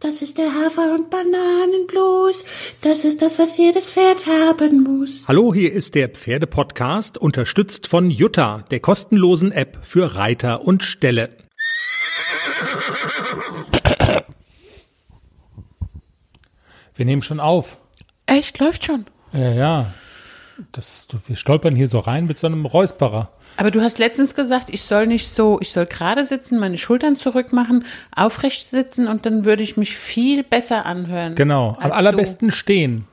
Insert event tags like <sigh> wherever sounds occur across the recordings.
Das ist der Hafer- und Bananenblues. Das ist das, was jedes Pferd haben muss. Hallo, hier ist der Pferdepodcast, unterstützt von Jutta, der kostenlosen App für Reiter und Ställe. Wir nehmen schon auf. Echt, läuft schon. Ja, ja. Das, wir stolpern hier so rein mit so einem Räusperer. Aber du hast letztens gesagt, ich soll nicht so, ich soll gerade sitzen, meine Schultern zurück machen, aufrecht sitzen und dann würde ich mich viel besser anhören. Genau, am allerbesten stehen.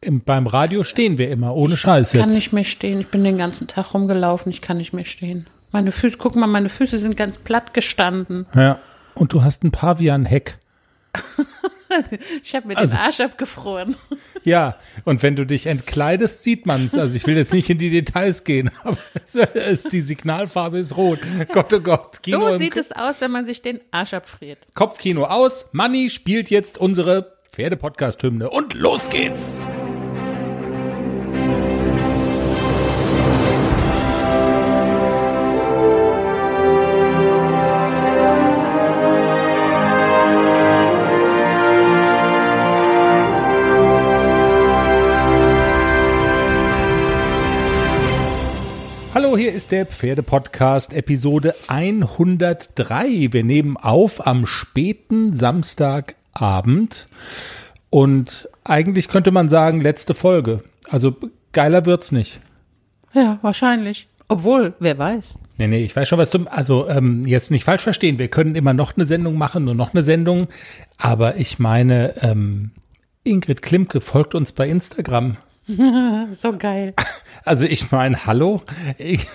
Im, beim Radio stehen wir immer, ohne Scheiß du. Ich kann jetzt. nicht mehr stehen. Ich bin den ganzen Tag rumgelaufen, ich kann nicht mehr stehen. Meine Füße, guck mal, meine Füße sind ganz platt gestanden. Ja. Und du hast ein Pavian-Heck. <laughs> <laughs> Ich habe mir Also- den Arsch abgefroren. <laughs> Ja, und wenn du dich entkleidest, sieht man's. Also ich will jetzt nicht in die Details gehen, <laughs> aber es ist, die Signalfarbe ist rot. Gott, oh Gott. Kino So sieht es aus, wenn man sich den Arsch abfriert. Kopfkino aus. Manni spielt jetzt unsere Pferdepodcast-Hymne. Und los geht's. Ist der Pferdepodcast Episode 103. Wir nehmen auf am späten Samstagabend und eigentlich könnte man sagen letzte Folge. Also geiler wird's nicht. Ja, wahrscheinlich. Obwohl, wer weiß. Nee, nee, ich weiß schon, was du, also ähm, jetzt nicht falsch verstehen, wir können immer noch eine Sendung machen und noch eine Sendung, aber ich meine, ähm, Ingrid Klimke folgt uns bei Instagram. <laughs> So geil. Also ich meine, hallo, ich,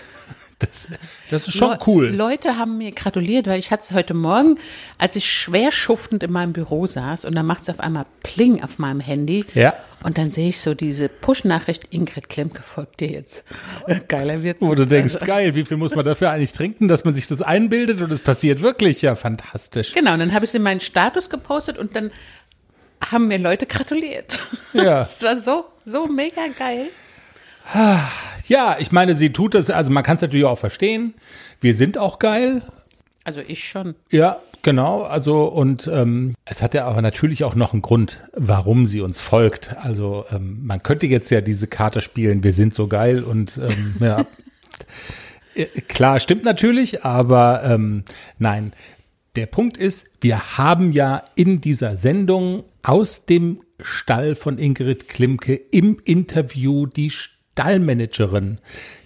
das, das ist schon Le- cool. Leute haben mir gratuliert, weil ich hatte es heute Morgen, als ich schwer schuftend in meinem Büro saß und dann macht es auf einmal Pling auf meinem Handy. Ja. Und dann sehe ich so diese Push-Nachricht, Ingrid Klemke folgt dir jetzt. <laughs> Geiler wird's. Wo du denkst, Also, geil, wie viel muss man dafür eigentlich trinken, dass man sich das einbildet und es passiert wirklich? Ja, fantastisch. genau, und dann habe ich es in meinen Status gepostet und dann haben mir Leute gratuliert. Ja. <laughs> Das war so, so mega geil. Ja, ich meine, sie tut das, also man kann es natürlich auch verstehen. Wir sind auch geil. Also ich schon. Ja, genau. Also und ähm, es hat ja aber natürlich auch noch einen Grund, warum sie uns folgt. Also ähm, man könnte jetzt ja diese Karte spielen, wir sind so geil und ähm, <laughs> ja. Klar, stimmt natürlich, aber ähm, nein. Der Punkt ist, wir haben ja in dieser Sendung aus dem Stall von Ingrid Klimke im Interview die Stallmanagerin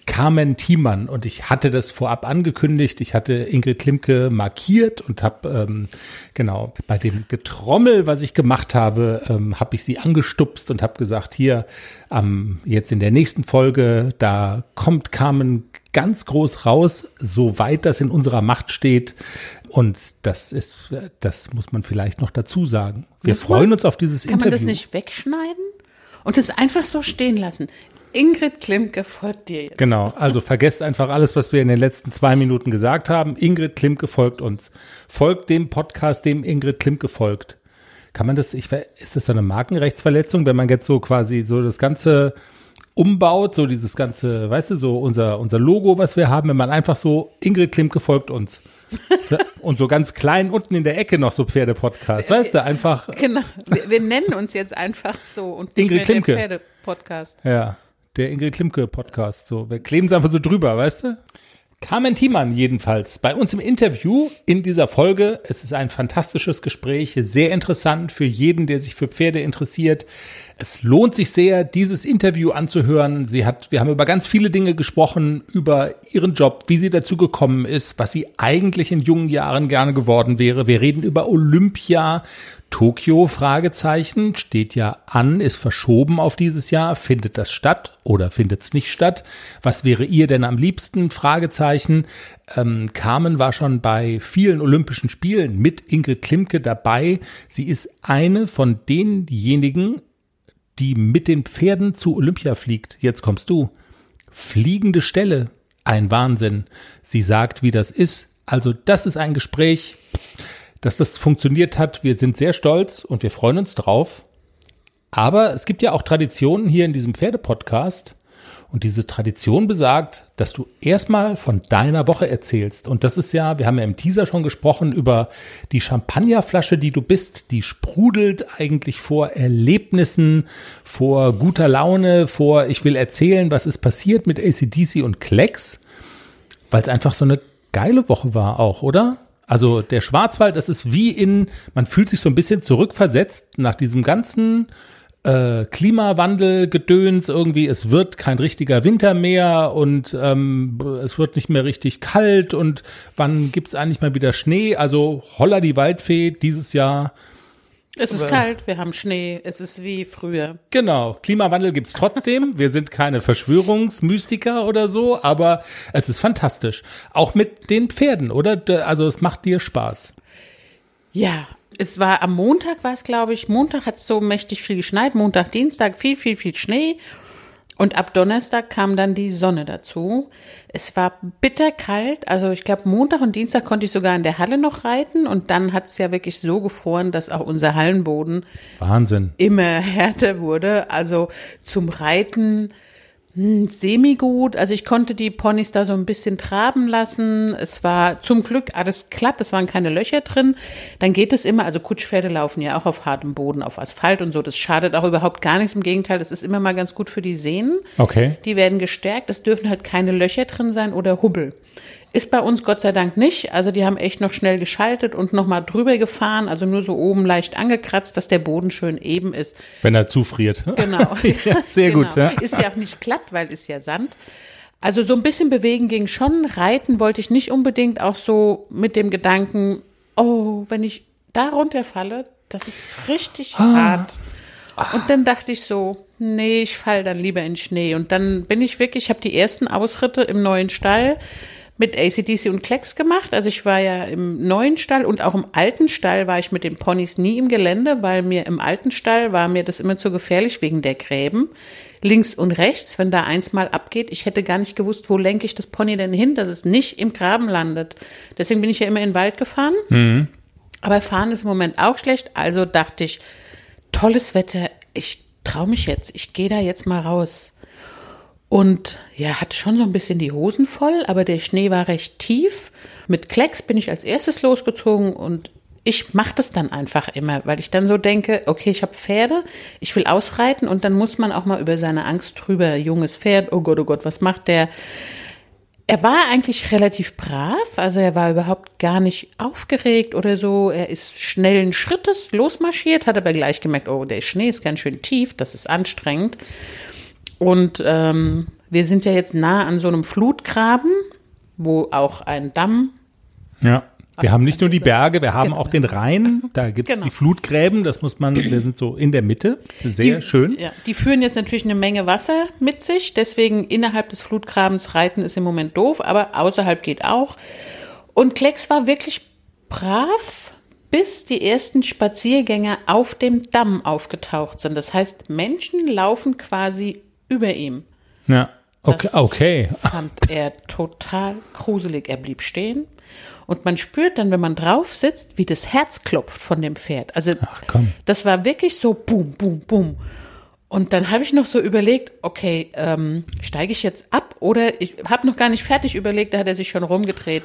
Carmen Thiemann und ich hatte das vorab angekündigt. Ich hatte Ingrid Klimke markiert und habe ähm, genau bei dem Getrommel, was ich gemacht habe, ähm, habe ich sie angestupst und habe gesagt, hier ähm, jetzt in der nächsten Folge, da kommt Carmen ganz groß raus, soweit das in unserer Macht steht. Und das ist, das muss man vielleicht noch dazu sagen. Wir Muss man? freuen uns auf dieses Kann man Interview. das nicht wegschneiden und das einfach so stehen lassen? Ingrid Klimke folgt dir jetzt. Genau, also vergesst einfach alles, was wir in den letzten zwei Minuten gesagt haben. Ingrid Klimke folgt uns. Folgt dem Podcast, dem Ingrid Klimke folgt. Kann man das, ich, ist das so eine Markenrechtsverletzung, wenn man jetzt so quasi so das Ganze umbaut, so dieses ganze, weißt du, so unser, unser Logo, was wir haben, wenn man einfach so, Ingrid Klimke folgt uns. <laughs> Und so ganz klein unten in der Ecke noch so Pferdepodcast, weißt du, einfach, Genau. Wir, wir nennen uns jetzt einfach so und Ingrid Klimke. Pferde-Podcast. Ja, der Ingrid Klimke Podcast. So, wir kleben es einfach so drüber, weißt du? Carmen Thiemann jedenfalls bei uns im Interview in dieser Folge. Es ist ein fantastisches Gespräch, sehr interessant für jeden, der sich für Pferde interessiert. Es lohnt sich sehr, dieses Interview anzuhören. Sie hat, wir haben über ganz viele Dinge gesprochen, über ihren Job, wie sie dazu gekommen ist, was sie eigentlich in jungen Jahren gerne geworden wäre. Wir reden über Olympia, Tokio, Fragezeichen, steht ja an, ist verschoben auf dieses Jahr. Findet das statt oder findet es nicht statt? Was wäre ihr denn am liebsten? Fragezeichen. Ähm, Carmen war schon bei vielen Olympischen Spielen mit Ingrid Klimke dabei. Sie ist eine von denjenigen, die mit den Pferden zu Olympia fliegt. Jetzt kommst du. Fliegende Stelle. Ein Wahnsinn. Sie sagt, wie das ist. Also das ist ein Gespräch, dass das funktioniert hat. Wir sind sehr stolz und wir freuen uns drauf. Aber es gibt ja auch Traditionen hier in diesem Pferdepodcast. Und diese Tradition besagt, dass du erstmal von deiner Woche erzählst. Und das ist ja, wir haben ja im Teaser schon gesprochen über die Champagnerflasche, die du bist. Die sprudelt eigentlich vor Erlebnissen, vor guter Laune, vor ich will erzählen, was ist passiert mit ACDC und Klecks. Weil es einfach so eine geile Woche war auch, oder? Also der Schwarzwald, das ist wie in, man fühlt sich so ein bisschen zurückversetzt nach diesem ganzen äh, Klimawandel-Gedöns irgendwie, es wird kein richtiger Winter mehr und ähm, es wird nicht mehr richtig kalt und wann gibt's eigentlich mal wieder Schnee? Also holla die Waldfee dieses Jahr. Es ist kalt, wir haben Schnee, es ist wie früher. Genau, Klimawandel gibt's trotzdem. wir sind keine Verschwörungsmystiker oder so, aber es ist fantastisch. Auch mit den Pferden, oder? Also es macht dir Spaß. Ja, es war am Montag, war es glaube ich. Montag hat es so mächtig viel geschneit. Montag, Dienstag viel, viel, viel Schnee. Und ab Donnerstag kam dann die Sonne dazu. Es war bitterkalt. Also ich glaube, Montag und Dienstag konnte ich sogar in der Halle noch reiten. Und dann hat es ja wirklich so gefroren, dass auch unser Hallenboden Wahnsinn. immer <laughs> härter wurde. Also zum Reiten semi-gut. Also ich konnte die Ponys da so ein bisschen traben lassen. Es war zum Glück alles glatt, es waren keine Löcher drin. Dann geht es immer, also Kutschpferde laufen ja auch auf hartem Boden, auf Asphalt und so. Das schadet auch überhaupt gar nichts. Im Gegenteil, das ist immer mal ganz gut für die Sehnen. Okay. Die werden gestärkt. Es dürfen halt keine Löcher drin sein oder Hubbel. Ist bei uns Gott sei Dank nicht. Also die haben echt noch schnell geschaltet und nochmal drüber gefahren, also nur so oben leicht angekratzt, dass der Boden schön eben ist. Wenn er zufriert. <laughs> Genau. <laughs> ja, sehr genau. gut. Ja. Ist ja auch nicht glatt, weil ist ja Sand. Also so ein bisschen bewegen ging schon. Reiten wollte ich nicht unbedingt, auch so mit dem Gedanken, oh, wenn ich da runterfalle, das ist richtig Ah. hart. Und dann dachte ich so, nee, ich fall dann lieber in Schnee. Und dann bin ich wirklich, ich habe die ersten Ausritte im neuen Stall mit ACDC und Klecks gemacht. Also ich war ja im neuen Stall und auch im alten Stall war ich mit den Ponys nie im Gelände, weil mir im alten Stall war mir das immer zu gefährlich wegen der Gräben. Links und rechts, wenn da eins mal abgeht, ich hätte gar nicht gewusst, wo lenke ich das Pony denn hin, dass es nicht im Graben landet. Deswegen bin ich ja immer in den Wald gefahren. Aber fahren ist im Moment auch schlecht. Also dachte ich, tolles Wetter, ich traue mich jetzt, ich gehe da jetzt mal raus. Und ja, hatte schon so ein bisschen die Hosen voll, aber der Schnee war recht tief. Mit Klecks bin ich als erstes losgezogen und ich mache das dann einfach immer, weil ich dann so denke, okay, ich habe Pferde, ich will ausreiten und dann muss man auch mal über seine Angst drüber, junges Pferd, oh Gott, oh Gott, was macht der? Er war eigentlich relativ brav, also er war überhaupt gar nicht aufgeregt oder so. Er ist schnellen Schrittes losmarschiert, hat aber gleich gemerkt, oh, der Schnee ist ganz schön tief, das ist anstrengend. Und ähm, wir sind ja jetzt nah an so einem Flutgraben, wo auch ein Damm Ja. Wir haben nicht nur die Berge, wir haben Genau. auch den Rhein, da gibt es Genau. die Flutgräben, das muss man, wir sind so in der Mitte, sehr die, schön. Ja, die führen jetzt natürlich eine Menge Wasser mit sich, deswegen innerhalb des Flutgrabens reiten ist im Moment doof, aber außerhalb geht auch. Und Klecks war wirklich brav, bis die ersten Spaziergänger auf dem Damm aufgetaucht sind. Das heißt, Menschen laufen quasi über ihm. Ja, okay, Das okay. <laughs> fand er total gruselig. Er blieb stehen. Und man spürt dann, wenn man drauf sitzt, wie das Herz klopft von dem Pferd. Also Ach, komm. das war wirklich so boom, boom, boom. Und dann habe ich noch so überlegt, okay, ähm, steige ich jetzt ab oder ich habe noch gar nicht fertig überlegt, da hat er sich schon rumgedreht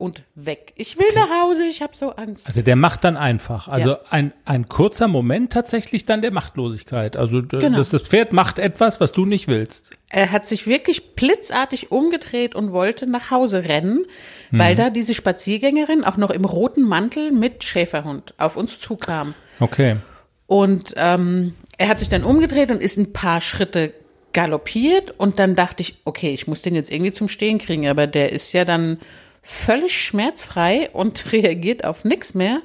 und weg. Ich will nach Hause, ich habe so Angst. Also der macht dann einfach. Also Ja. ein, ein kurzer Moment tatsächlich dann der Machtlosigkeit. Also Genau. das, das Pferd macht etwas, was du nicht willst. Er hat sich wirklich blitzartig umgedreht und wollte nach Hause rennen, weil da diese Spaziergängerin auch noch im roten Mantel mit Schäferhund auf uns zukam. Okay. Und ähm, er hat sich dann umgedreht und ist ein paar Schritte galoppiert und dann dachte ich, okay, ich muss den jetzt irgendwie zum Stehen kriegen, aber der ist ja dann völlig schmerzfrei und <laughs> reagiert auf nichts mehr.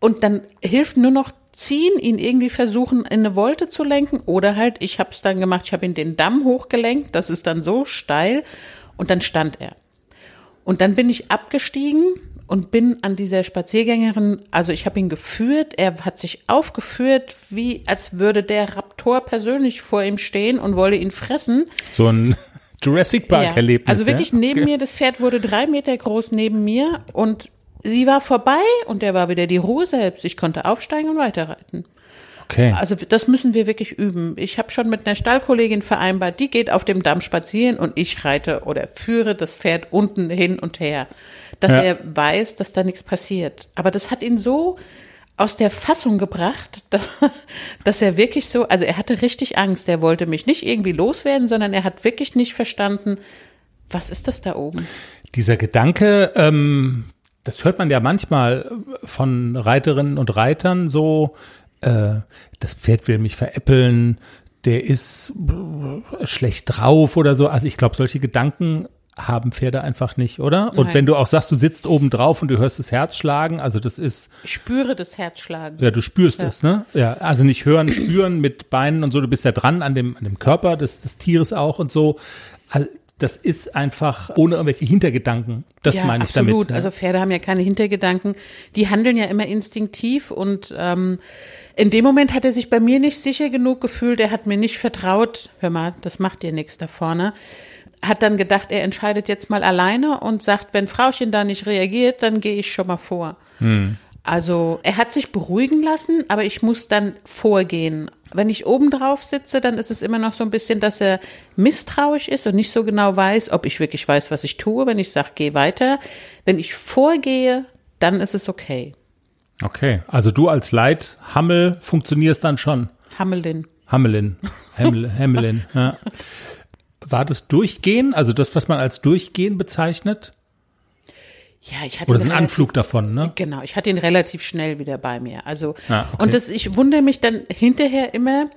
Und dann hilft nur noch ziehen, ihn irgendwie versuchen, in eine Wolte zu lenken oder halt, ich habe es dann gemacht, ich habe ihn den Damm hochgelenkt, das ist dann so steil und dann stand er. Und dann bin ich abgestiegen und bin an dieser Spaziergängerin, also ich habe ihn geführt, er hat sich aufgeführt, wie als würde der Raptor persönlich vor ihm stehen und wolle ihn fressen. So ein Jurassic Park Erlebnis. Also wirklich ja? neben mir, das Pferd wurde drei Meter groß neben mir und sie war vorbei und er war wieder die Ruhe selbst. Ich konnte aufsteigen und weiterreiten. Okay. Also das müssen wir wirklich üben. Ich habe schon mit einer Stallkollegin vereinbart, die geht auf dem Damm spazieren und ich reite oder führe das Pferd unten hin und her, dass Ja. er weiß, dass da nichts passiert. Aber das hat ihn so aus der Fassung gebracht, <laughs> dass, er wirklich so, also er hatte richtig Angst. Er wollte mich nicht irgendwie loswerden, sondern er hat wirklich nicht verstanden, was ist das da oben? Dieser Gedanke, ähm, das hört man ja manchmal von Reiterinnen und Reitern so, äh, das Pferd will mich veräppeln, der ist schlecht drauf oder so. Also ich glaube, solche Gedanken haben Pferde einfach nicht, oder? Und Nein. wenn du auch sagst, du sitzt oben drauf und du hörst das Herz schlagen, also das ist, Ich spüre das Herzschlagen. ja, du spürst es, ne? Ja, also nicht hören, spüren mit Beinen und so, du bist ja dran an dem, an dem Körper des, des Tieres auch und so. Also das ist einfach ohne irgendwelche Hintergedanken. Das ja, meine ich absolut. damit. ne? Also Pferde haben ja keine Hintergedanken. Die handeln ja immer instinktiv und ähm, in dem Moment hat er sich bei mir nicht sicher genug gefühlt. Er hat mir nicht vertraut. Hör mal, das macht dir nichts da vorne. Hat dann gedacht, er entscheidet jetzt mal alleine und sagt, wenn Frauchen da nicht reagiert, dann gehe ich schon mal vor. Also er hat sich beruhigen lassen, aber ich muss dann vorgehen. Wenn ich oben drauf sitze, dann ist es immer noch so ein bisschen, dass er misstrauisch ist und nicht so genau weiß, ob ich wirklich weiß, was ich tue. Wenn ich sage, geh weiter. Wenn ich vorgehe, dann ist es okay. Okay, also du als Leithammel funktionierst dann schon. Hammelin. Hammelin, Hammel, Hammelin. Ja. <laughs> War das Durchgehen, also das, was man als Durchgehen bezeichnet? Ja, ich hatte Oder ist ihn ein relativ- Anflug davon, ne? Genau, ich hatte ihn relativ schnell wieder bei mir. Also Ah, okay. und das, ich wundere mich dann hinterher immer,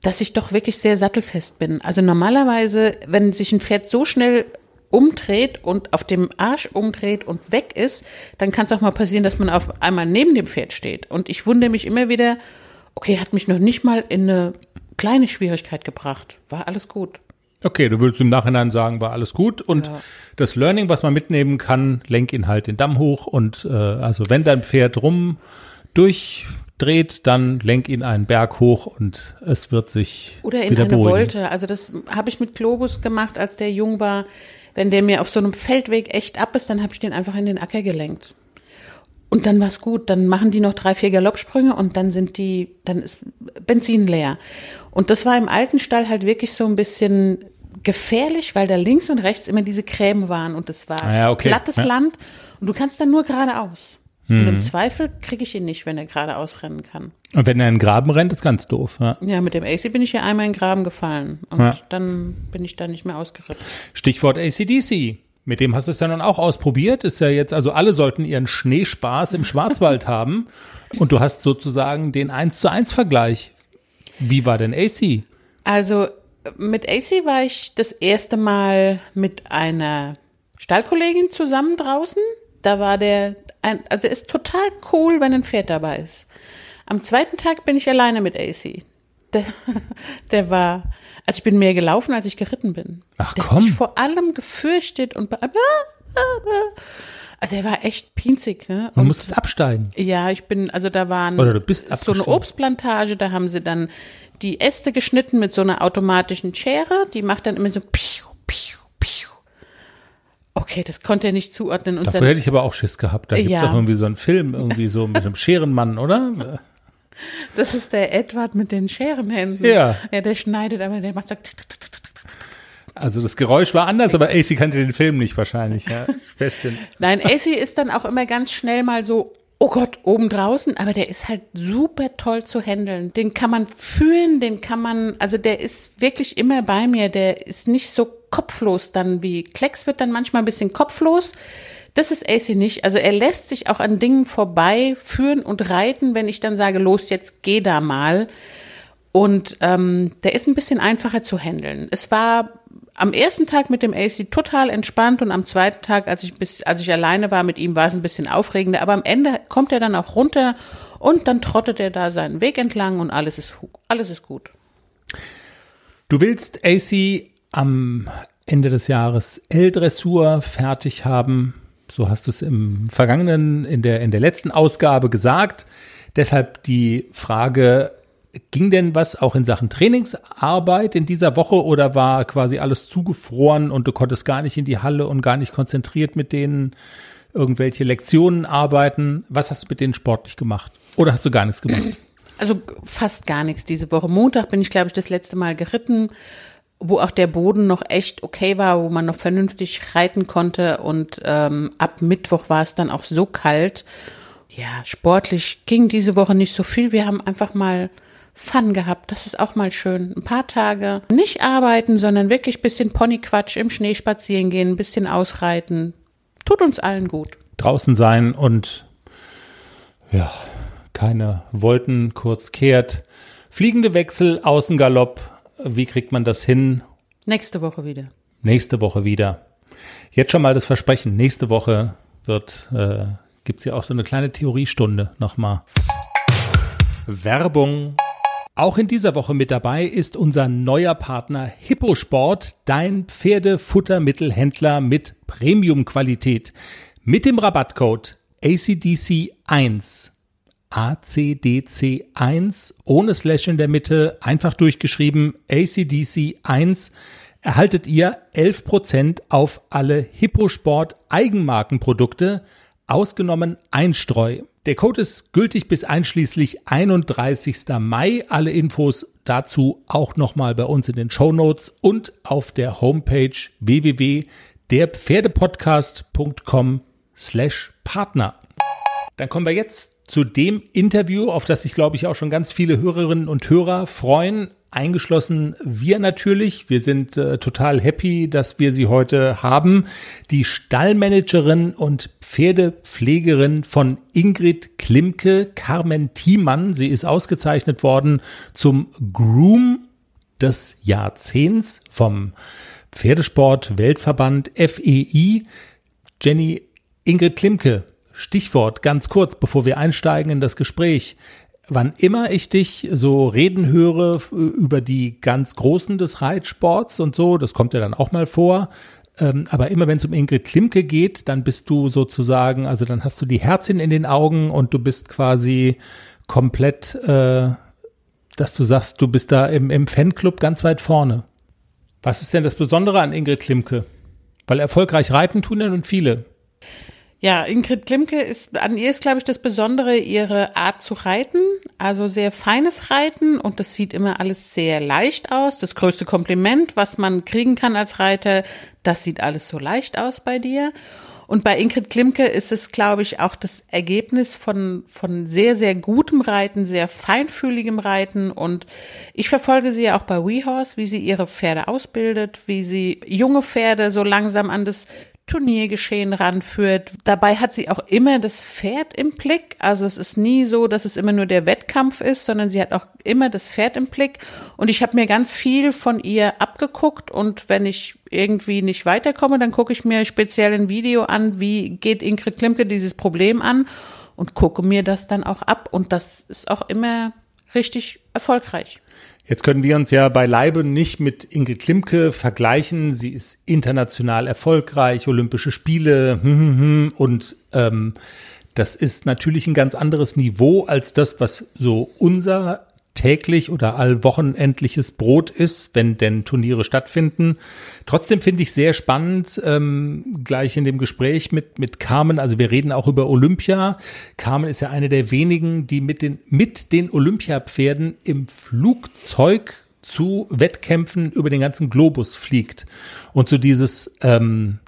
dass ich doch wirklich sehr sattelfest bin. Also normalerweise, wenn sich ein Pferd so schnell umdreht und auf dem Arsch umdreht und weg ist, dann kann es auch mal passieren, dass man auf einmal neben dem Pferd steht. Und ich wundere mich immer wieder, okay, hat mich noch nicht mal in eine kleine Schwierigkeit gebracht. War alles gut. Okay, du würdest im Nachhinein sagen, war alles gut. Und das Learning, was man mitnehmen kann, lenk ihn halt den Damm hoch. Und äh, also wenn dein Pferd rum durchdreht, dann lenk ihn einen Berg hoch und es wird sich Oder in eine beruhigen. Wolte. Also das habe ich mit Globus gemacht, als der jung war. Wenn der mir auf so einem Feldweg echt ab ist, dann habe ich den einfach in den Acker gelenkt. Und dann war's gut. Dann machen die noch drei, vier Galoppsprünge und dann sind die, dann ist Benzin leer. Und das war im alten Stall halt wirklich so ein bisschen gefährlich, weil da links und rechts immer diese Krämen waren und es war Ah ja, okay. plattes Ja. Land und du kannst dann nur geradeaus. Und im Zweifel kriege ich ihn nicht, wenn er geradeaus rennen kann. Und wenn er in den Graben rennt, ist ganz doof. Ja. Ja, mit dem AC bin ich ja einmal in den Graben gefallen und Ja. dann bin ich da nicht mehr ausgeritten. Stichwort ACDC. Mit dem hast du es ja nun auch ausprobiert. Ist ja jetzt, also alle sollten ihren Schneespaß im Schwarzwald <laughs> haben. Und du hast sozusagen den 1 zu 1 Vergleich. Wie war denn AC? Also mit AC war ich das erste Mal mit einer Stallkollegin zusammen draußen. Da war der, ein, also ist total cool, wenn ein Pferd dabei ist. Am zweiten Tag bin ich alleine mit AC. Der, <laughs> der war, also ich bin mehr gelaufen, als ich geritten bin. Ach, der komm. sich vor allem gefürchtet und be- also er war echt pinzig, ne? Man muss es absteigen. Ja, ich bin, also da waren Oder du bist so eine. Obstplantage, da haben sie dann die Äste geschnitten mit so einer automatischen Schere, die macht dann immer so piu, piu, piu. Okay, das konnte er nicht zuordnen und Dafür dann, hätte ich aber auch Schiss gehabt. Da gibt's Ja. doch irgendwie so einen Film, irgendwie so mit einem Scherenmann, oder? das ist der Edward mit den Scherenhänden. Ja. Ja, der schneidet, aber der macht so Also das Geräusch war anders, aber AC kannte den Film nicht wahrscheinlich. Ja. <laughs> Nein, AC ist dann auch immer ganz schnell mal so, oh Gott, oben draußen, aber der ist halt super toll zu handeln. Den kann man fühlen, den kann man, also der ist wirklich immer bei mir, der ist nicht so kopflos dann wie Klecks wird dann manchmal ein bisschen kopflos. Das ist AC nicht. Also er lässt sich auch an Dingen vorbei führen und reiten, wenn ich dann sage, los, jetzt geh da mal. Und ähm, der ist ein bisschen einfacher zu handeln. Es war am ersten Tag mit dem AC total entspannt und am zweiten Tag, als ich bis, als ich alleine war mit ihm, war es ein bisschen aufregender. Aber am Ende kommt er dann auch runter und dann trottet er da seinen Weg entlang und alles ist alles ist gut. Du willst AC am Ende des Jahres L-Dressur fertig haben. So hast du es im vergangenen, in der, in der letzten Ausgabe gesagt. Deshalb die Frage, ging denn was auch in Sachen Trainingsarbeit in dieser Woche oder war quasi alles zugefroren und du konntest gar nicht in die Halle und gar nicht konzentriert mit denen irgendwelche Lektionen arbeiten? Was hast du mit denen sportlich gemacht? Oder hast du gar nichts gemacht? Also fast gar nichts diese Woche. Montag bin ich, glaube ich, das letzte Mal geritten, wo auch der Boden noch echt okay war, wo man noch vernünftig reiten konnte. Und ähm, ab Mittwoch war es dann auch so kalt. Ja, sportlich ging diese Woche nicht so viel. Wir haben einfach mal Fun gehabt. Das ist auch mal schön. Ein paar Tage nicht arbeiten, sondern wirklich bisschen Ponyquatsch im Schnee spazieren gehen, ein bisschen ausreiten. Tut uns allen gut. Draußen sein und ja, keine Wolken, kurz kehrt. Fliegende Wechsel, Außengalopp. Wie kriegt man das hin? Nächste Woche wieder. Nächste Woche wieder. Jetzt schon mal das Versprechen. Nächste Woche wird, äh, gibt es ja auch so eine kleine Theoriestunde nochmal. Werbung. Auch in dieser Woche mit dabei ist unser neuer Partner Hipposport, dein Pferdefuttermittelhändler mit Premium-Qualität. Mit dem Rabattcode ACDC1 ACDC1 ohne Slash in der Mitte, einfach durchgeschrieben ACDC1 erhaltet ihr 11% auf alle Hipposport Eigenmarkenprodukte, ausgenommen Einstreu. Der Code ist gültig bis einschließlich 31. Mai. Alle Infos dazu auch nochmal bei uns in den Show Notes und auf der Homepage www.derpferdepodcast.com slash Partner. Dann kommen wir jetzt zu dem Interview, auf das sich, glaube ich, auch schon ganz viele Hörerinnen und Hörer freuen. Eingeschlossen wir natürlich. Wir sind äh, total happy, dass wir sie heute haben. Die Stallmanagerin und Pferdepflegerin von Ingrid Klimke, Carmen Thiemann. Sie ist ausgezeichnet worden zum Groom des Jahrzehnts vom Pferdesport Weltverband FEI. Jenny Ingrid Klimke, Stichwort ganz kurz, bevor wir einsteigen in das Gespräch wann immer ich dich so reden höre über die ganz Großen des Reitsports und so, das kommt ja dann auch mal vor, ähm, aber immer wenn es um Ingrid Klimke geht, dann bist du sozusagen, also dann hast du die Herzchen in den Augen und du bist quasi komplett, äh, dass du sagst, du bist da im, im Fanclub ganz weit vorne. Was ist denn das Besondere an Ingrid Klimke? Weil erfolgreich reiten tun ja nun viele. Ja, Ingrid Klimke ist, an ihr ist, glaube ich, das Besondere ihre Art zu reiten. Also sehr feines Reiten und das sieht immer alles sehr leicht aus. Das größte Kompliment, was man kriegen kann als Reiter, das sieht alles so leicht aus bei dir. Und bei Ingrid Klimke ist es, glaube ich, auch das Ergebnis von, von sehr, sehr gutem Reiten, sehr feinfühligem Reiten. Und ich verfolge sie ja auch bei WeHorse, wie sie ihre Pferde ausbildet, wie sie junge Pferde so langsam an das Turniergeschehen ranführt. Dabei hat sie auch immer das Pferd im Blick. Also es ist nie so, dass es immer nur der Wettkampf ist, sondern sie hat auch immer das Pferd im Blick. Und ich habe mir ganz viel von ihr abgeguckt. Und wenn ich irgendwie nicht weiterkomme, dann gucke ich mir speziell ein Video an, wie geht Ingrid Klimke dieses Problem an und gucke mir das dann auch ab. Und das ist auch immer richtig erfolgreich. Jetzt können wir uns ja beileibe nicht mit Inge Klimke vergleichen. Sie ist international erfolgreich, Olympische Spiele hm, hm, hm, und ähm, das ist natürlich ein ganz anderes Niveau als das, was so unser täglich oder allwochenendliches Brot ist, wenn denn Turniere stattfinden. Trotzdem finde ich sehr spannend, ähm, gleich in dem Gespräch mit, mit Carmen, also wir reden auch über Olympia. Carmen ist ja eine der wenigen, die mit den, mit den Olympiapferden im Flugzeug zu Wettkämpfen über den ganzen Globus fliegt. Und so dieses ähm,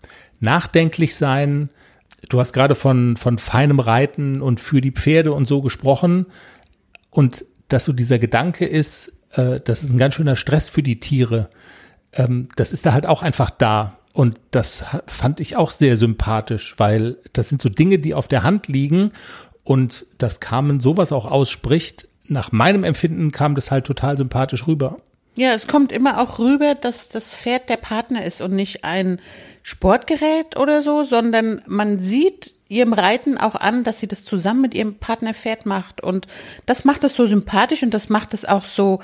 nachdenklich sein, du hast gerade von, von feinem Reiten und für die Pferde und so gesprochen. Und dass so dieser Gedanke ist, äh, das ist ein ganz schöner Stress für die Tiere. Ähm, das ist da halt auch einfach da. Und das fand ich auch sehr sympathisch, weil das sind so Dinge, die auf der Hand liegen und dass Carmen sowas auch ausspricht. Nach meinem Empfinden kam das halt total sympathisch rüber. Ja, es kommt immer auch rüber, dass das Pferd der Partner ist und nicht ein Sportgerät oder so, sondern man sieht ihrem Reiten auch an, dass sie das zusammen mit ihrem Partner Pferd macht. Und das macht es so sympathisch und das macht es auch so,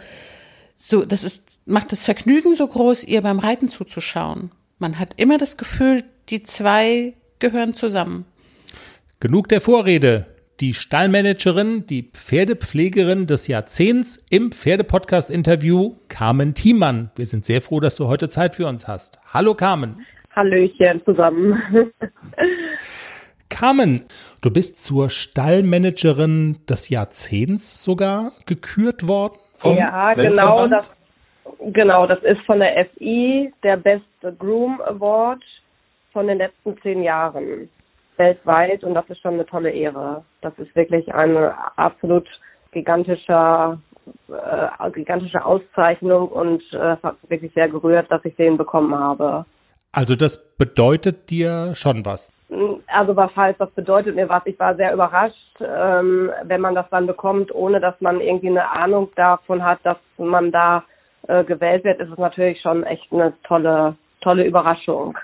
so, das ist, macht das Vergnügen so groß, ihr beim Reiten zuzuschauen. Man hat immer das Gefühl, die zwei gehören zusammen. Genug der Vorrede die Stallmanagerin, die Pferdepflegerin des Jahrzehnts im Pferdepodcast-Interview, Carmen Thiemann. Wir sind sehr froh, dass du heute Zeit für uns hast. Hallo Carmen. Hallöchen zusammen. <laughs> Carmen, du bist zur Stallmanagerin des Jahrzehnts sogar gekürt worden. ja, genau das, genau, das ist von der FI der Best Groom Award von den letzten zehn Jahren weltweit und das ist schon eine tolle Ehre. Das ist wirklich eine absolut gigantischer äh, gigantische Auszeichnung und äh, hat wirklich sehr gerührt, dass ich den bekommen habe. Also das bedeutet dir schon was? Also was heißt, das bedeutet mir was. Ich war sehr überrascht, ähm, wenn man das dann bekommt, ohne dass man irgendwie eine Ahnung davon hat, dass man da äh, gewählt wird, ist es natürlich schon echt eine tolle, tolle Überraschung.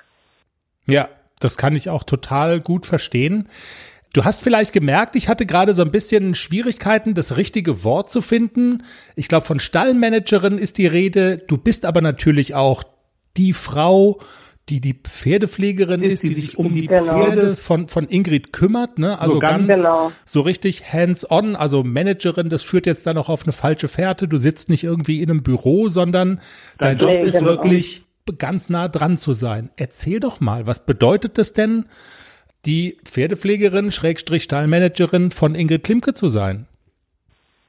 Ja, das kann ich auch total gut verstehen. Du hast vielleicht gemerkt, ich hatte gerade so ein bisschen Schwierigkeiten, das richtige Wort zu finden. Ich glaube, von Stallmanagerin ist die Rede. Du bist aber natürlich auch die Frau, die die Pferdepflegerin ist, die, die sich um die genau. Pferde von, von Ingrid kümmert, ne? Also so ganz, ganz genau. so richtig hands-on, also Managerin, das führt jetzt dann auch auf eine falsche Fährte. Du sitzt nicht irgendwie in einem Büro, sondern dein Job ist genau. wirklich ganz nah dran zu sein. Erzähl doch mal, was bedeutet das denn, die Pferdepflegerin, Schrägstrich Stallmanagerin von Ingrid Klimke zu sein?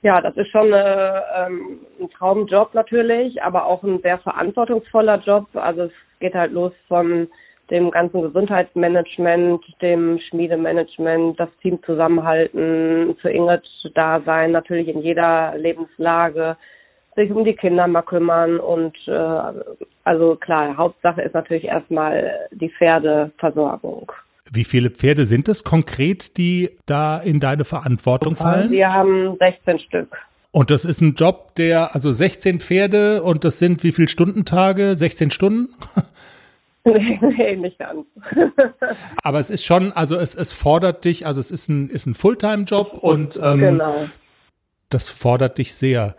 Ja, das ist schon eine, ähm, ein Traumjob natürlich, aber auch ein sehr verantwortungsvoller Job. Also es geht halt los von dem ganzen Gesundheitsmanagement, dem Schmiedemanagement, das Team zusammenhalten, für Ingrid da sein, natürlich in jeder Lebenslage, sich um die Kinder mal kümmern und äh, also klar, Hauptsache ist natürlich erstmal die Pferdeversorgung. Wie viele Pferde sind es konkret, die da in deine Verantwortung fallen? Wir haben 16 Stück. Und das ist ein Job, der, also 16 Pferde und das sind wie viele Stundentage? 16 Stunden? <laughs> Nee, nee, nicht ganz. <laughs> Aber es ist schon, also es, es fordert dich, also es ist ein, ist ein Fulltime-Job und ähm, genau. das fordert dich sehr.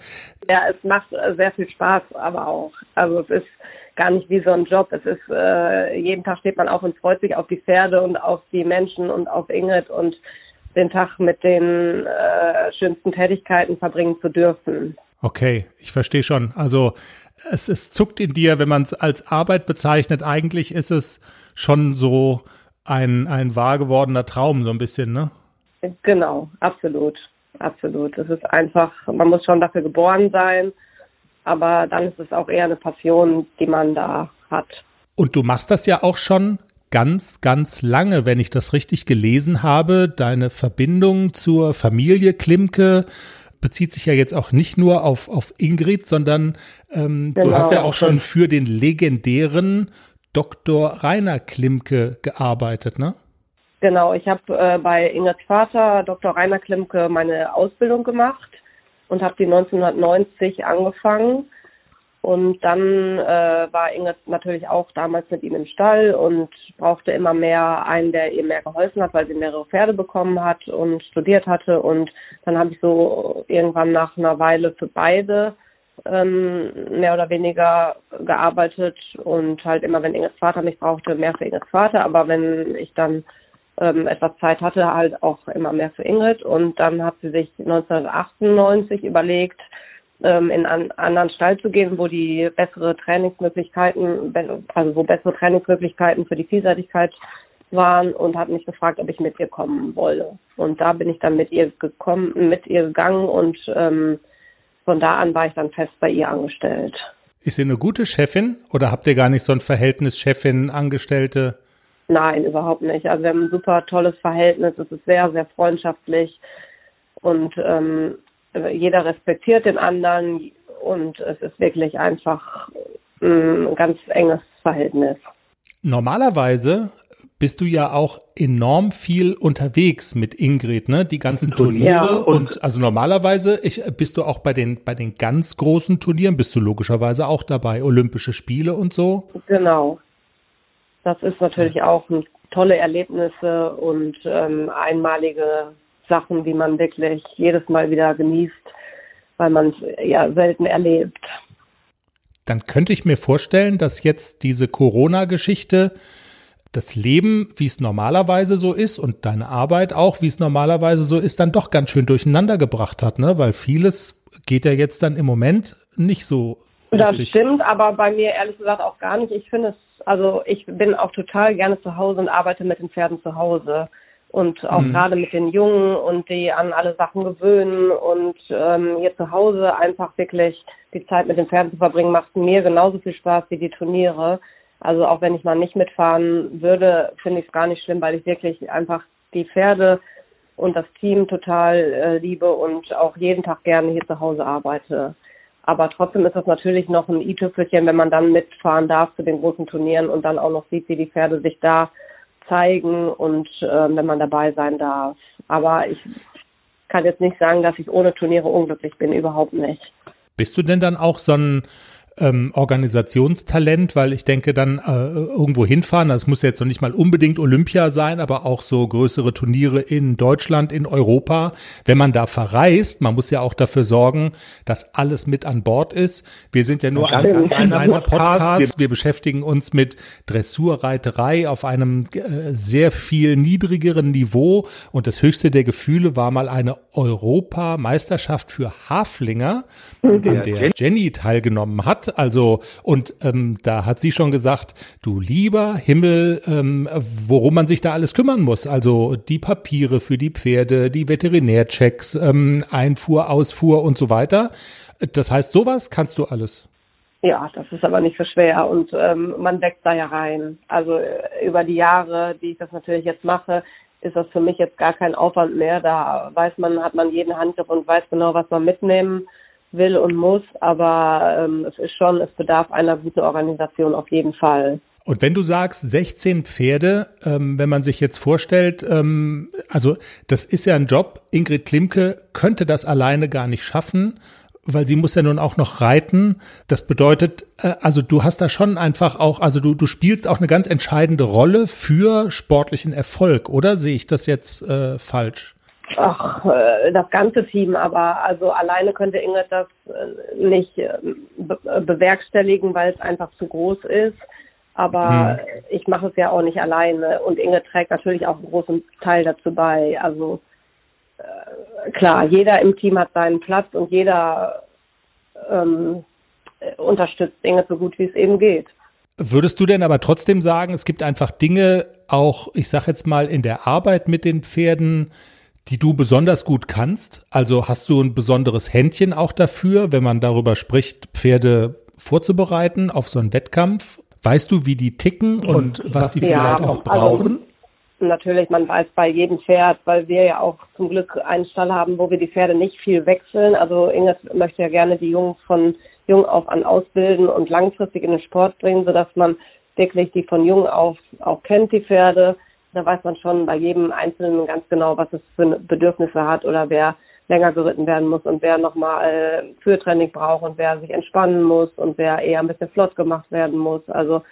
Ja, es macht sehr viel Spaß, aber auch. Also es ist gar nicht wie so ein Job. Es ist, äh, jeden Tag steht man auf und freut sich auf die Pferde und auf die Menschen und auf Ingrid und den Tag mit den äh, schönsten Tätigkeiten verbringen zu dürfen. Okay, ich verstehe schon. Also es, es zuckt in dir, wenn man es als Arbeit bezeichnet. Eigentlich ist es schon so ein, ein wahr gewordener Traum, so ein bisschen, ne? Genau, absolut. Absolut. Es ist einfach, man muss schon dafür geboren sein aber dann ist es auch eher eine Passion, die man da hat. Und du machst das ja auch schon ganz, ganz lange, wenn ich das richtig gelesen habe. Deine Verbindung zur Familie Klimke bezieht sich ja jetzt auch nicht nur auf, auf Ingrid, sondern ähm, genau. du hast ja auch schon für den legendären Dr. Rainer Klimke gearbeitet, ne? Genau, ich habe äh, bei Ingrids Vater, Dr. Rainer Klimke, meine Ausbildung gemacht und habe die 1990 angefangen. Und dann äh, war Ingrid natürlich auch damals mit ihm im Stall und brauchte immer mehr einen, der ihr mehr geholfen hat, weil sie mehrere Pferde bekommen hat und studiert hatte. Und dann habe ich so irgendwann nach einer Weile für beide ähm, mehr oder weniger gearbeitet und halt immer, wenn Ingrids Vater mich brauchte, mehr für Ingrids Vater. Aber wenn ich dann ähm, etwas Zeit hatte, halt auch immer mehr für Ingrid. Und dann hat sie sich 1998 überlegt, ähm, in einen anderen Stall zu gehen, wo die bessere Trainingsmöglichkeiten, also wo bessere Trainingsmöglichkeiten für die Vielseitigkeit waren und hat mich gefragt, ob ich mit ihr kommen wolle. Und da bin ich dann mit ihr gekommen, mit ihr gegangen und ähm, von da an war ich dann fest bei ihr angestellt. Ist sie eine gute Chefin oder habt ihr gar nicht so ein Verhältnis Chefin-Angestellte? Nein, überhaupt nicht. Also wir haben ein super tolles Verhältnis. Es ist sehr, sehr freundschaftlich und ähm, jeder respektiert den anderen und es ist wirklich einfach ein ganz enges Verhältnis. Normalerweise bist du ja auch enorm viel unterwegs mit Ingrid, ne? Die ganzen Turniere ja, und, und, also normalerweise ich, bist du auch bei den bei den ganz großen Turnieren bist du logischerweise auch dabei, Olympische Spiele und so. Genau, das ist natürlich auch tolle Erlebnisse und ähm, einmalige Sachen, die man wirklich jedes Mal wieder genießt, weil man es ja selten erlebt. Dann könnte ich mir vorstellen, dass jetzt diese Corona-Geschichte das Leben, wie es normalerweise so ist und deine Arbeit auch, wie es normalerweise so ist, dann doch ganz schön durcheinander gebracht hat, ne? Weil vieles geht ja jetzt dann im Moment nicht so. Das richtig. stimmt, aber bei mir ehrlich gesagt auch gar nicht. Ich finde es also ich bin auch total gerne zu Hause und arbeite mit den Pferden zu Hause. Und auch mhm. gerade mit den Jungen und die an alle Sachen gewöhnen und ähm, hier zu Hause einfach wirklich die Zeit mit den Pferden zu verbringen, macht mir genauso viel Spaß wie die Turniere. Also auch wenn ich mal nicht mitfahren würde, finde ich es gar nicht schlimm, weil ich wirklich einfach die Pferde und das Team total äh, liebe und auch jeden Tag gerne hier zu Hause arbeite. Aber trotzdem ist das natürlich noch ein i-Tüpfelchen, wenn man dann mitfahren darf zu den großen Turnieren und dann auch noch sieht, wie die Pferde sich da zeigen und äh, wenn man dabei sein darf. Aber ich kann jetzt nicht sagen, dass ich ohne Turniere unglücklich bin, überhaupt nicht. Bist du denn dann auch so ein ähm, Organisationstalent, weil ich denke, dann äh, irgendwo hinfahren, das muss jetzt noch nicht mal unbedingt Olympia sein, aber auch so größere Turniere in Deutschland, in Europa. Wenn man da verreist, man muss ja auch dafür sorgen, dass alles mit an Bord ist. Wir sind ja nur ein ganz kleiner Podcast. Wir beschäftigen uns mit Dressurreiterei auf einem äh, sehr viel niedrigeren Niveau und das höchste der Gefühle war mal eine Europameisterschaft für Haflinger, an der Jenny teilgenommen hat. Also, und ähm, da hat sie schon gesagt, du lieber Himmel, ähm, worum man sich da alles kümmern muss. Also die Papiere für die Pferde, die Veterinärchecks, ähm, Einfuhr, Ausfuhr und so weiter. Das heißt, sowas kannst du alles. Ja, das ist aber nicht so schwer und ähm, man wächst da ja rein. Also äh, über die Jahre, die ich das natürlich jetzt mache, ist das für mich jetzt gar kein Aufwand mehr. Da weiß man, hat man jeden Handgriff und weiß genau, was man mitnehmen will und muss, aber ähm, es ist schon, es bedarf einer guten Organisation auf jeden Fall. Und wenn du sagst 16 Pferde, ähm, wenn man sich jetzt vorstellt, ähm, also das ist ja ein Job, Ingrid Klimke könnte das alleine gar nicht schaffen, weil sie muss ja nun auch noch reiten. Das bedeutet, äh, also du hast da schon einfach auch, also du, du spielst auch eine ganz entscheidende Rolle für sportlichen Erfolg, oder sehe ich das jetzt äh, falsch? Ach, äh, das ganze Team, aber also alleine könnte Ingrid das äh, nicht äh, bewerkstelligen, weil es einfach zu groß ist. Aber hm. ich mache es ja auch nicht alleine und Ingrid trägt natürlich auch einen großen Teil dazu bei. Also klar, jeder im Team hat seinen Platz und jeder ähm, unterstützt Ingrid so gut wie es eben geht. Würdest du denn aber trotzdem sagen, es gibt einfach Dinge, auch ich sag jetzt mal in der Arbeit mit den Pferden, die du besonders gut kannst? Also hast du ein besonderes Händchen auch dafür, wenn man darüber spricht, Pferde vorzubereiten auf so einen Wettkampf? Weißt du, wie die ticken und, und was die ja, vielleicht auch also brauchen? Also, natürlich, man weiß bei jedem Pferd, weil wir ja auch zum Glück einen Stall haben, wo wir die Pferde nicht viel wechseln. Also Inges möchte ja gerne die Jungs von jung auf an ausbilden und langfristig in den Sport bringen, sodass man wirklich die von jung auf auch kennt, die Pferde da weiß man schon bei jedem Einzelnen ganz genau, was es für Bedürfnisse hat oder wer länger geritten werden muss und wer nochmal äh, Führtraining braucht und wer sich entspannen muss und wer eher ein bisschen flott gemacht werden muss. Also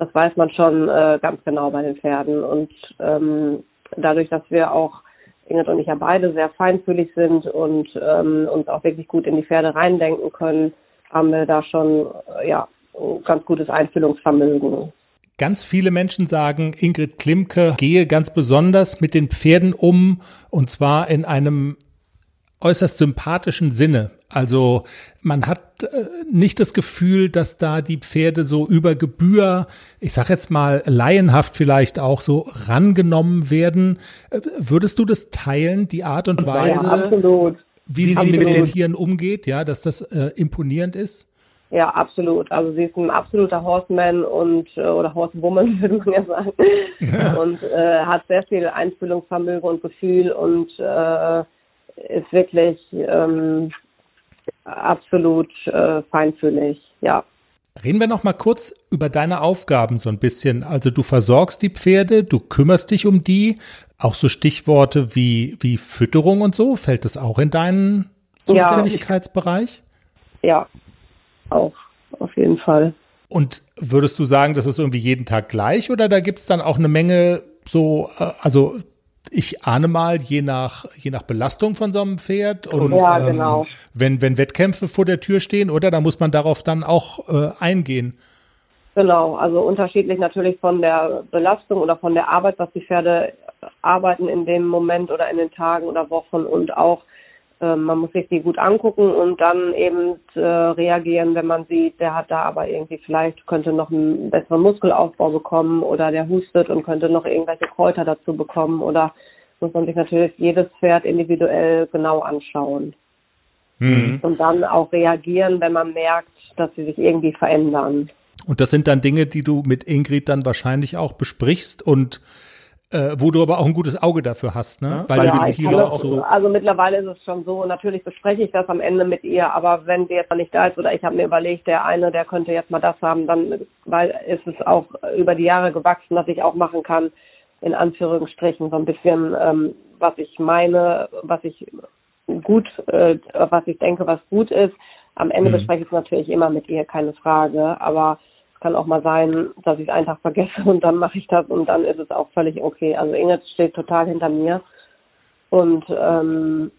das weiß man schon äh, ganz genau bei den Pferden. Und ähm, dadurch, dass wir auch, Ingrid und ich ja beide sehr feinfühlig sind und ähm, uns auch wirklich gut in die Pferde reindenken können, haben wir da schon äh, ja, ein ganz gutes Einfühlungsvermögen. Ganz viele Menschen sagen, Ingrid Klimke gehe ganz besonders mit den Pferden um und zwar in einem äußerst sympathischen Sinne. Also man hat äh, nicht das Gefühl, dass da die Pferde so über Gebühr, ich sag jetzt mal laienhaft vielleicht auch so rangenommen werden. Äh, würdest du das teilen, die Art und Weise, ja, wie sie mit den Tieren umgeht, ja, dass das äh, imponierend ist? Ja, absolut. Also sie ist ein absoluter Horseman und äh, oder Horsewoman <laughs> würde man ja sagen ja. <laughs> und äh, hat sehr viel Einfühlungsvermögen und Gefühl und äh, ist wirklich ähm, absolut äh, feinfühlig. Ja. Reden wir noch mal kurz über deine Aufgaben so ein bisschen. Also du versorgst die Pferde, du kümmerst dich um die. Auch so Stichworte wie wie Fütterung und so fällt das auch in deinen Zuständigkeitsbereich? Ja, ja auch, auf jeden Fall. Und würdest du sagen, das ist irgendwie jeden Tag gleich oder da gibt es dann auch eine Menge so, äh, also ich ahne mal, je nach, je nach Belastung von so einem Pferd und ja, ähm, genau. wenn, wenn Wettkämpfe vor der Tür stehen, oder da muss man darauf dann auch äh, eingehen. Genau, also unterschiedlich natürlich von der Belastung oder von der Arbeit, was die Pferde arbeiten in dem Moment oder in den Tagen oder Wochen und auch ähm, man muss sich die gut angucken und dann eben äh, reagieren, wenn man sieht, der hat da aber irgendwie vielleicht könnte noch einen besseren Muskelaufbau bekommen oder der hustet und könnte noch irgendwelche Kräuter dazu bekommen oder muss man sich natürlich jedes Pferd individuell genau anschauen. Mhm. Und dann auch reagieren, wenn man merkt, dass sie sich irgendwie verändern. Und das sind dann Dinge, die du mit Ingrid dann wahrscheinlich auch besprichst und äh, wo du aber auch ein gutes Auge dafür hast, ne? Weil ja, du die Tiere auch so. Also mittlerweile ist es schon so, natürlich bespreche ich das am Ende mit ihr, aber wenn sie jetzt noch nicht da ist oder ich habe mir überlegt, der eine, der könnte jetzt mal das haben, dann weil ist es auch über die Jahre gewachsen, dass ich auch machen kann, in Anführungsstrichen, so ein bisschen, ähm, was ich meine, was ich gut, äh, was ich denke, was gut ist. Am Ende mhm. bespreche ich es natürlich immer mit ihr, keine Frage, aber kann auch mal sein, dass ich es einfach vergesse und dann mache ich das und dann ist es auch völlig okay. Also Inge steht total hinter mir und ähm,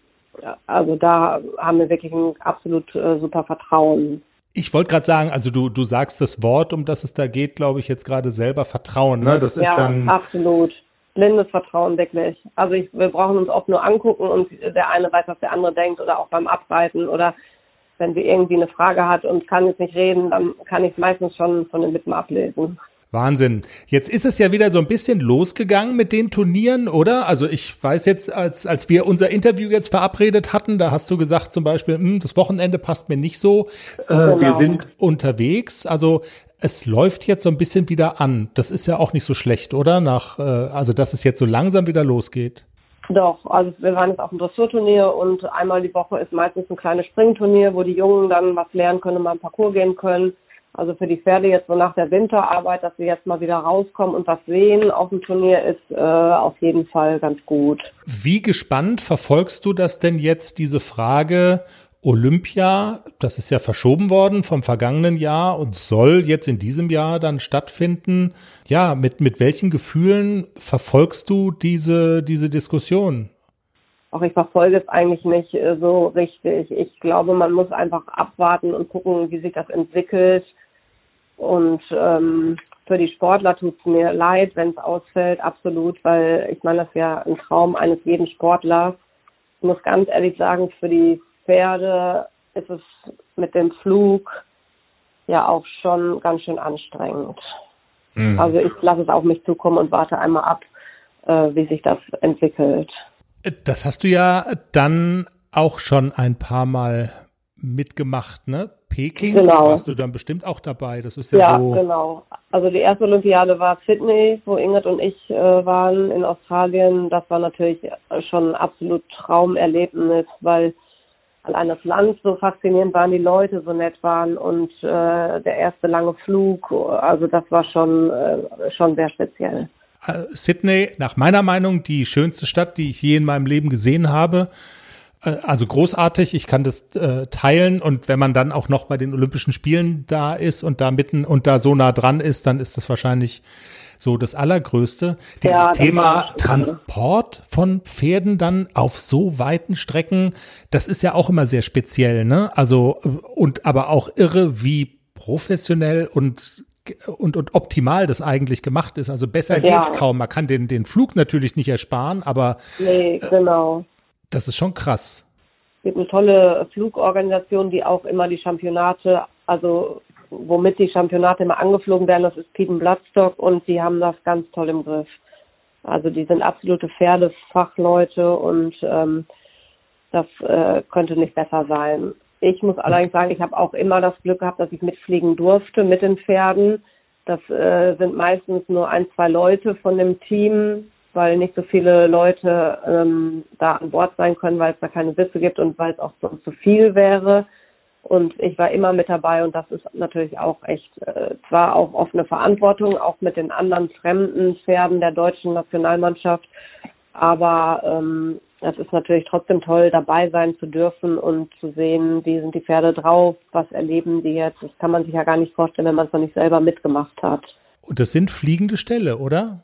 also da haben wir wirklich ein absolut äh, super Vertrauen. Ich wollte gerade sagen, also du, du sagst das Wort, um das es da geht, glaube ich, jetzt gerade selber Vertrauen. Ne? Das ja, ist dann absolut. Blindes Vertrauen wirklich. Also ich, wir brauchen uns oft nur angucken und der eine weiß, was der andere denkt oder auch beim Abreiten oder wenn sie irgendwie eine Frage hat und kann jetzt nicht reden, dann kann ich es meistens schon von den Lippen ablesen. Wahnsinn. Jetzt ist es ja wieder so ein bisschen losgegangen mit den Turnieren, oder? Also ich weiß jetzt, als, als wir unser Interview jetzt verabredet hatten, da hast du gesagt zum Beispiel, hm, das Wochenende passt mir nicht so. Äh, genau. Wir sind unterwegs. Also es läuft jetzt so ein bisschen wieder an. Das ist ja auch nicht so schlecht, oder? Nach, äh, also dass es jetzt so langsam wieder losgeht. Doch, also wir waren jetzt auf dem Dressurturnier und einmal die Woche ist meistens ein kleines Springturnier, wo die Jungen dann was lernen können, mal ein Parcours gehen können. Also für die Pferde jetzt so nach der Winterarbeit, dass sie jetzt mal wieder rauskommen und was sehen auf dem Turnier ist äh, auf jeden Fall ganz gut. Wie gespannt verfolgst du das denn jetzt, diese Frage, Olympia, das ist ja verschoben worden vom vergangenen Jahr und soll jetzt in diesem Jahr dann stattfinden. Ja, mit, mit welchen Gefühlen verfolgst du diese, diese Diskussion? Auch ich verfolge es eigentlich nicht äh, so richtig. Ich glaube, man muss einfach abwarten und gucken, wie sich das entwickelt. Und ähm, für die Sportler tut es mir leid, wenn es ausfällt, absolut, weil ich meine, das ist ja ein Traum eines jeden Sportlers. Ich muss ganz ehrlich sagen, für die Pferde ist es mit dem Flug ja auch schon ganz schön anstrengend. Mhm. Also ich lasse es auf mich zukommen und warte einmal ab, äh, wie sich das entwickelt. Das hast du ja dann auch schon ein paar Mal mitgemacht, ne? Peking, genau. warst du dann bestimmt auch dabei. Das ist ja, ja so. genau. Also die erste Olympiade war Sydney, wo Ingrid und ich äh, waren in Australien. Das war natürlich schon ein absolut Traumerlebnis, weil allein das Land so faszinierend waren, die Leute so nett waren und äh, der erste lange Flug, also das war schon, äh, schon sehr speziell. Äh, Sydney, nach meiner Meinung, die schönste Stadt, die ich je in meinem Leben gesehen habe. Äh, also großartig, ich kann das äh, teilen und wenn man dann auch noch bei den Olympischen Spielen da ist und da mitten und da so nah dran ist, dann ist das wahrscheinlich so das Allergrößte. Dieses ja, Thema Transport von Pferden dann auf so weiten Strecken, das ist ja auch immer sehr speziell, ne? Also, und aber auch irre, wie professionell und und, und optimal das eigentlich gemacht ist. Also besser ja. geht's kaum. Man kann den, den Flug natürlich nicht ersparen, aber nee, genau. Das ist schon krass. Es gibt eine tolle Flugorganisation, die auch immer die Championate, also womit die Championate immer angeflogen werden, das ist Pieden Bloodstock und die haben das ganz toll im Griff. Also die sind absolute Pferdefachleute und ähm, das äh, könnte nicht besser sein. Ich muss allerdings sagen, ich habe auch immer das Glück gehabt, dass ich mitfliegen durfte mit den Pferden. Das äh, sind meistens nur ein, zwei Leute von dem Team, weil nicht so viele Leute ähm, da an Bord sein können, weil es da keine Sitze gibt und weil es auch sonst zu viel wäre. Und ich war immer mit dabei und das ist natürlich auch echt, äh, zwar auch offene Verantwortung, auch mit den anderen fremden Pferden der deutschen Nationalmannschaft, aber ähm, das ist natürlich trotzdem toll, dabei sein zu dürfen und zu sehen, wie sind die Pferde drauf, was erleben die jetzt. Das kann man sich ja gar nicht vorstellen, wenn man es noch nicht selber mitgemacht hat. Und das sind fliegende Ställe, oder?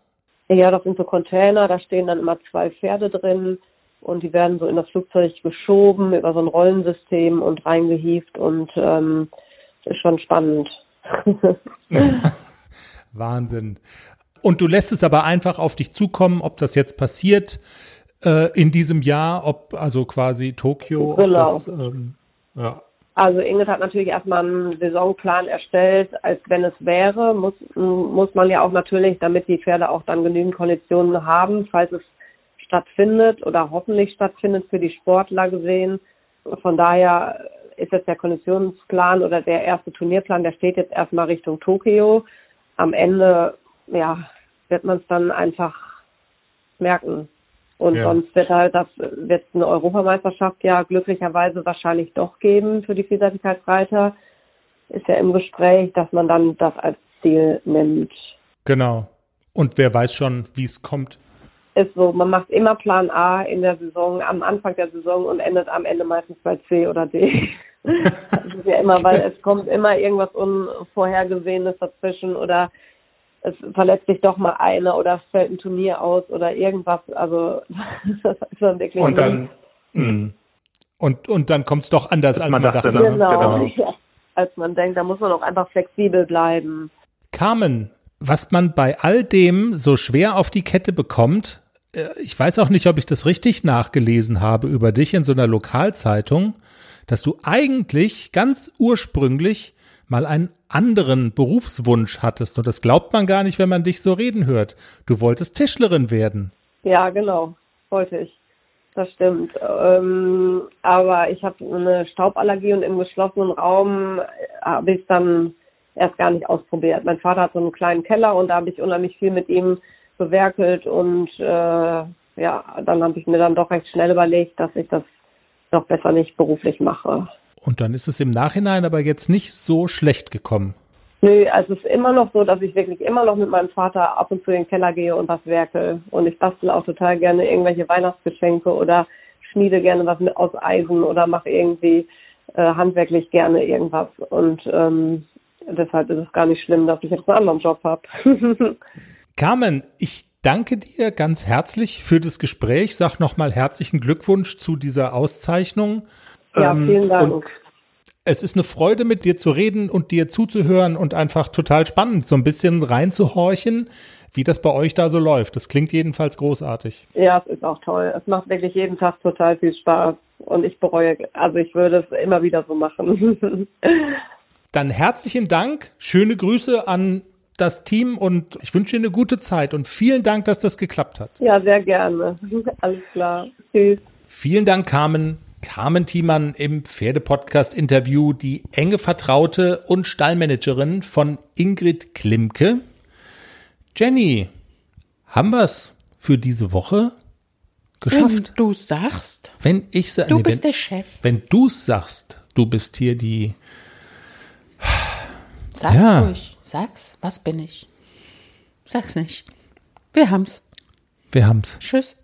Ja, das sind so Container, da stehen dann immer zwei Pferde drin und die werden so in das Flugzeug geschoben über so ein Rollensystem und reingehieft und ähm, ist schon spannend. <laughs> Wahnsinn. Und du lässt es aber einfach auf dich zukommen, ob das jetzt passiert äh, in diesem Jahr, ob also quasi Tokio. Genau. Das, ähm, ja. Also Ingrid hat natürlich erstmal einen Saisonplan erstellt, als wenn es wäre, muss, muss man ja auch natürlich, damit die Pferde auch dann genügend Konditionen haben, falls es stattfindet oder hoffentlich stattfindet für die Sportler gesehen. Von daher ist jetzt der Konditionsplan oder der erste Turnierplan, der steht jetzt erstmal Richtung Tokio. Am Ende, ja, wird man es dann einfach merken. Und ja. sonst wird halt das wird eine Europameisterschaft ja glücklicherweise wahrscheinlich doch geben für die Vielseitigkeitsreiter. Ist ja im Gespräch, dass man dann das als Ziel nimmt. Genau. Und wer weiß schon, wie es kommt. Ist so, man macht immer Plan A in der Saison, am Anfang der Saison und endet am Ende meistens bei C oder D. <laughs> das ist ja immer, weil es kommt immer irgendwas Unvorhergesehenes dazwischen oder es verletzt sich doch mal einer oder es fällt ein Turnier aus oder irgendwas. Also <laughs> das ist dann wirklich. Und dann, hm. und, und dann kommt es doch anders, als, als man, man dachte. dachte. Ne? Genau, genau. Ja, <laughs> als man denkt, da muss man auch einfach flexibel bleiben. Carmen, was man bei all dem so schwer auf die Kette bekommt, äh, ich weiß auch nicht, ob ich das richtig nachgelesen habe über dich in so einer Lokalzeitung, dass du eigentlich ganz ursprünglich mal einen anderen Berufswunsch hattest. Und das glaubt man gar nicht, wenn man dich so reden hört. Du wolltest Tischlerin werden. Ja, genau, wollte ich. Das stimmt. Ähm, aber ich habe eine Stauballergie und im geschlossenen Raum habe ich dann erst gar nicht ausprobiert. Mein Vater hat so einen kleinen Keller und da habe ich unheimlich viel mit ihm bewerkelt und äh, ja, dann habe ich mir dann doch recht schnell überlegt, dass ich das doch besser nicht beruflich mache. Und dann ist es im Nachhinein aber jetzt nicht so schlecht gekommen. Nö, also es ist immer noch so, dass ich wirklich immer noch mit meinem Vater ab und zu in den Keller gehe und was werke. Und ich bastel auch total gerne irgendwelche Weihnachtsgeschenke oder schmiede gerne was mit aus Eisen oder mache irgendwie äh, handwerklich gerne irgendwas. Und ähm, deshalb ist es gar nicht schlimm, dass ich jetzt einen anderen Job habe. <laughs> Carmen, ich danke dir ganz herzlich für das Gespräch. Sag nochmal herzlichen Glückwunsch zu dieser Auszeichnung. Ja, ähm, vielen Dank. es ist eine Freude, mit dir zu reden und dir zuzuhören und einfach total spannend, so ein bisschen reinzuhorchen, wie das bei euch da so läuft. Das klingt jedenfalls großartig. Ja, es ist auch toll. Es macht wirklich jeden Tag total viel Spaß. Und ich bereue, also ich würde es immer wieder so machen. <laughs> Dann herzlichen Dank, schöne Grüße an das Team und ich wünsche dir eine gute Zeit und vielen Dank, dass das geklappt hat. Ja, sehr gerne. Alles klar. Tschüss. Vielen Dank, Carmen. Carmen Thiemann im Pferdepodcast-Interview, die enge Vertraute und Stallmanagerin von Ingrid Klimke. Jenny, haben wir es für diese Woche geschafft? Wenn du sagst. Wenn ich sage. Du nee, bist wenn, der Chef. Wenn du sagst, du bist hier die. Sag's ja. ruhig. Sag's. Was bin ich? Sag's nicht. Wir haben's. Wir haben's. Tschüss.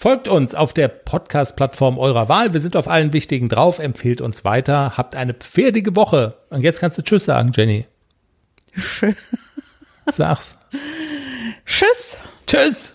Folgt uns auf der Podcast-Plattform eurer Wahl. Wir sind auf allen wichtigen drauf. Empfehlt uns weiter. Habt eine pferdige Woche. Und jetzt kannst du Tschüss sagen, Jenny. Tschüss. Sag's. Tschüss. Tschüss.